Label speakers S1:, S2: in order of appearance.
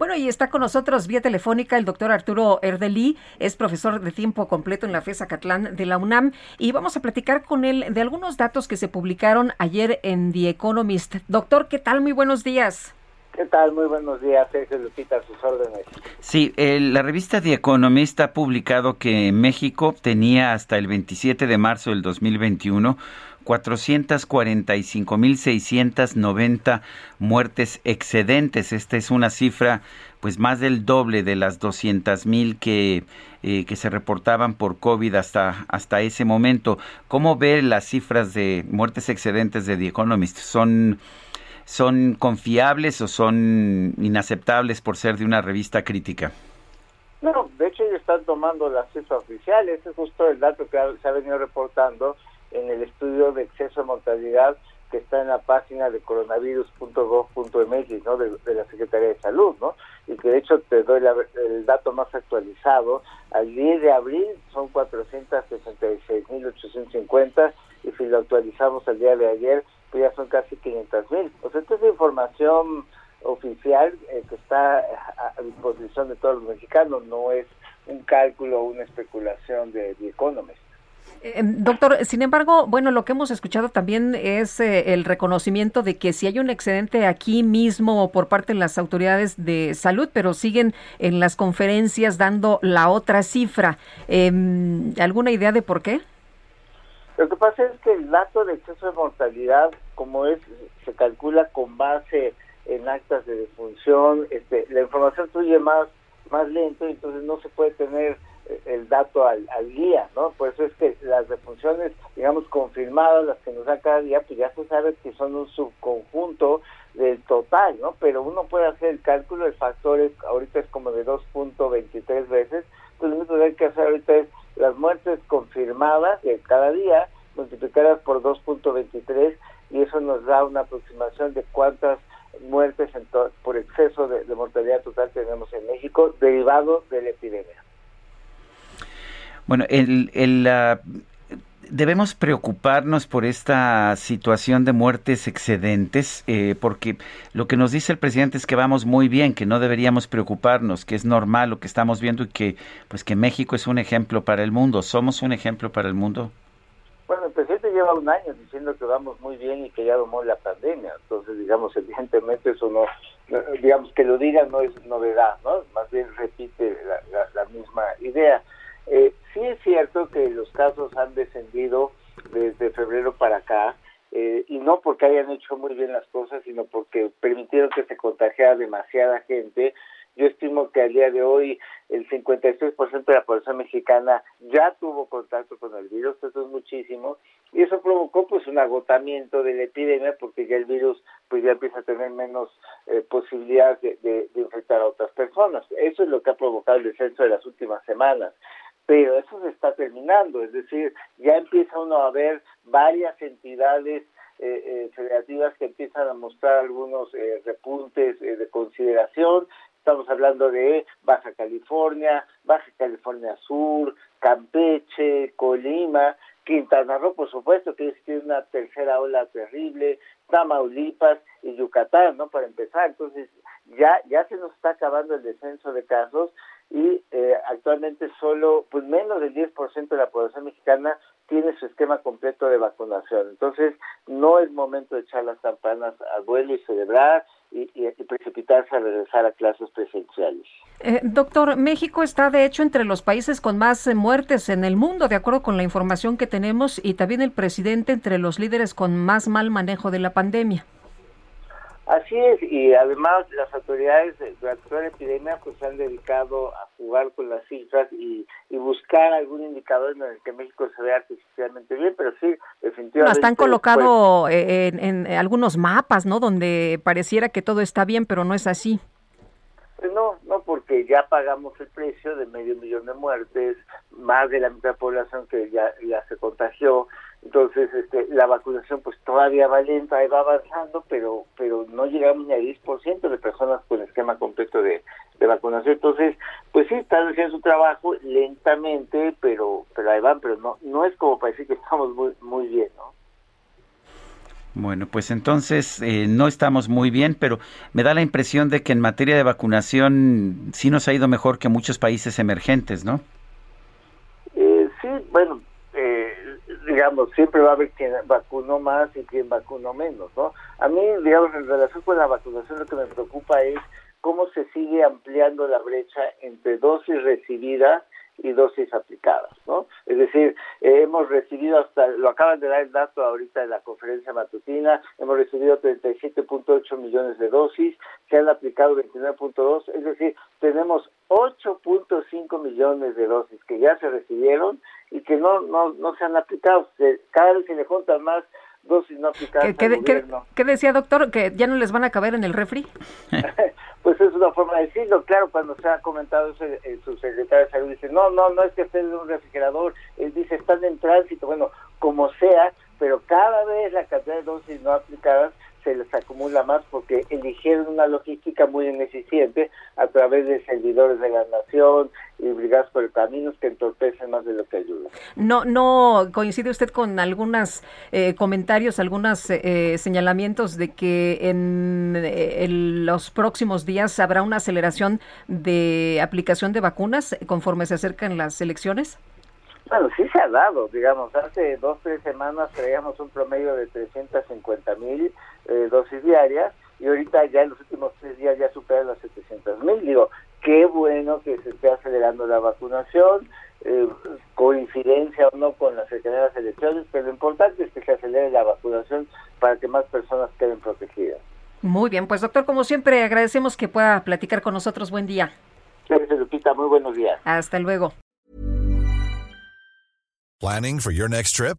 S1: Bueno, y está con nosotros vía telefónica el doctor Arturo Erdeli, es profesor de tiempo completo en la FESA Catlán de la UNAM, y vamos a platicar con él de algunos datos que se publicaron ayer en The Economist. Doctor, ¿qué tal? Muy buenos días.
S2: ¿Qué tal? Muy buenos días, Sergio Lupita, a sus órdenes.
S3: Sí, la revista The Economist ha publicado que México tenía hasta el 27 de marzo del 2021 445.690 muertes excedentes. Esta es una cifra pues más del doble de las 200.000 que, eh, que se reportaban por COVID hasta, hasta ese momento. ¿Cómo ve las cifras de muertes excedentes de The Economist? ¿Son, ¿Son confiables o son inaceptables por ser de una revista crítica?
S2: No, de hecho ellos están tomando la cifra oficial, ese es justo el dato que se ha venido reportando en el estudio de exceso de mortalidad que está en la página de coronavirus.gov.mx, ¿no? De, la Secretaría de Salud, ¿no? Y que de hecho te doy el dato más actualizado. Al 10 de abril son 466.850 y si lo actualizamos al día de ayer, pues ya son casi 500.000. O sea, esta es información oficial eh, que está a, disposición de todos los mexicanos, no es un cálculo o una especulación de The Economist.
S1: Eh, doctor, sin embargo, bueno, lo que hemos escuchado también es eh, el reconocimiento de que si hay un excedente aquí mismo por parte de las autoridades de salud, pero siguen en las conferencias dando la otra cifra. Em, ¿Alguna idea de por qué?
S2: Lo que pasa es que el dato de exceso de mortalidad, como es, se calcula con base en actas de defunción, este, la información fluye más, más lento, entonces no se puede tener el dato al, al día, ¿no? Por eso es que las defunciones, digamos, confirmadas, las que nos da cada día, pues ya se sabe que son un subconjunto del total, ¿no? Pero uno puede hacer el cálculo de factores, ahorita es como de 2.23 veces, pues lo que hay que hacer ahorita es las muertes confirmadas de cada día, multiplicadas por 2.23, y eso nos da una aproximación de cuántas muertes por exceso de, mortalidad total tenemos en México derivado de la epidemia.
S3: Bueno, el, el debemos preocuparnos por esta situación de muertes excedentes, eh, porque lo que nos dice el presidente es que vamos muy bien, que no deberíamos preocuparnos, que es normal lo que estamos viendo y que, pues, que México es un ejemplo para el mundo. ¿Somos un ejemplo para el mundo?
S2: Bueno, el presidente lleva un año diciendo que vamos muy bien y que ya domó la pandemia. Entonces, digamos, evidentemente eso no, digamos, que lo diga no es novedad, ¿no? Más bien repite la misma idea. Eh, sí es cierto que los casos han descendido desde febrero para acá, eh, y no porque hayan hecho muy bien las cosas, sino porque permitieron que se contagiara demasiada gente. Yo estimo que al día de hoy el 56% de la población mexicana ya tuvo contacto con el virus, eso es muchísimo, y eso provocó pues un agotamiento de la epidemia porque ya el virus pues ya empieza a tener menos eh, posibilidades de, de infectar a otras personas. Eso es lo que ha provocado el descenso de las últimas semanas pero eso se está terminando, es decir, ya empieza uno a ver varias entidades eh, eh, federativas que empiezan a mostrar algunos eh, repuntes de consideración. Estamos hablando de Baja California, Baja California Sur, Campeche, Colima, Quintana Roo, por supuesto, que tiene una tercera ola terrible, Tamaulipas y Yucatán, ¿no? Para empezar, entonces ya ya se nos está acabando el descenso de casos y eh, actualmente solo pues menos del 10% de la población mexicana tiene su esquema completo de vacunación. Entonces, no es momento de echar las campanas al vuelo y celebrar y, precipitarse a regresar a clases presenciales.
S1: Eh, doctor, México está de hecho entre los países con más eh, muertes en el mundo, de acuerdo con la información que tenemos, y también el presidente entre los líderes con más mal manejo de la pandemia.
S2: Así es, y además las autoridades durante toda la epidemia pues se han dedicado a jugar con las cifras y, buscar algún indicador en el que México se vea artificialmente bien, pero sí, definitivamente... No,
S1: están colocado en, en, algunos mapas, ¿no? Donde pareciera que todo está bien, pero no es así.
S2: Pues no, no, porque ya pagamos el precio de medio millón de muertes, más de la mitad de la población que ya, ya se contagió, entonces este, la vacunación pues todavía va lenta, va avanzando, pero pero no llegamos ni al 10% de personas con esquema completo de, de vacunación. Entonces, pues sí, están haciendo su trabajo lentamente, pero pero ahí van, pero no no es como para decir que estamos muy, muy bien, ¿no?
S3: Bueno, pues entonces eh, no estamos muy bien, pero me da la impresión de que en materia de vacunación sí nos ha ido mejor que muchos países emergentes, ¿no?
S2: Eh, sí, bueno, digamos, siempre va a haber quien vacunó más y quien vacunó menos, ¿no? A mí, digamos, en relación con la vacunación, lo que me preocupa es cómo se sigue ampliando la brecha entre dosis recibidas y dosis aplicadas, ¿no? Es decir, eh, hemos recibido hasta, lo acaban de dar el dato ahorita en la conferencia matutina, hemos recibido 37.8 millones de dosis, se han aplicado 29.2, es decir, tenemos 8.5 millones de dosis que ya se recibieron y que no, no, no se han aplicado. Cada vez se le juntan más dosis no aplicadas
S1: ¿Qué, decía, doctor? ¿Que ya no les van a caber en el refri?
S2: pues es una forma de decirlo. Claro, cuando se ha comentado eso, el subsecretario de Salud dice, no, no, no es que estén en un refrigerador. Él dice, están en tránsito. Bueno, como sea, pero cada vez la cantidad de dosis no aplicadas se les acumula más porque eligieron una logística muy ineficiente a través de servidores de la nación y brigadas por caminos que entorpecen más de lo que ayudan.
S1: No, no coincide usted con algunos eh, comentarios, algunos eh, señalamientos de que en, eh, en, los próximos días habrá una aceleración de aplicación de vacunas conforme se acercan las elecciones.
S2: Bueno, sí se ha dado, digamos, hace dos, tres semanas traíamos un promedio de 350 mil eh, dosis diarias y ahorita ya en los últimos tres días ya superan las 700 mil. Digo, qué bueno que se esté acelerando la vacunación, eh, coincidencia o no con las cercanías elecciones, pero lo importante es que se acelere la vacunación para que más personas queden protegidas.
S1: Muy bien, pues doctor, como siempre, agradecemos que pueda platicar con nosotros. Buen día.
S2: Gracias, Lupita. Muy buenos días.
S1: Hasta luego.
S4: Planning for your next trip?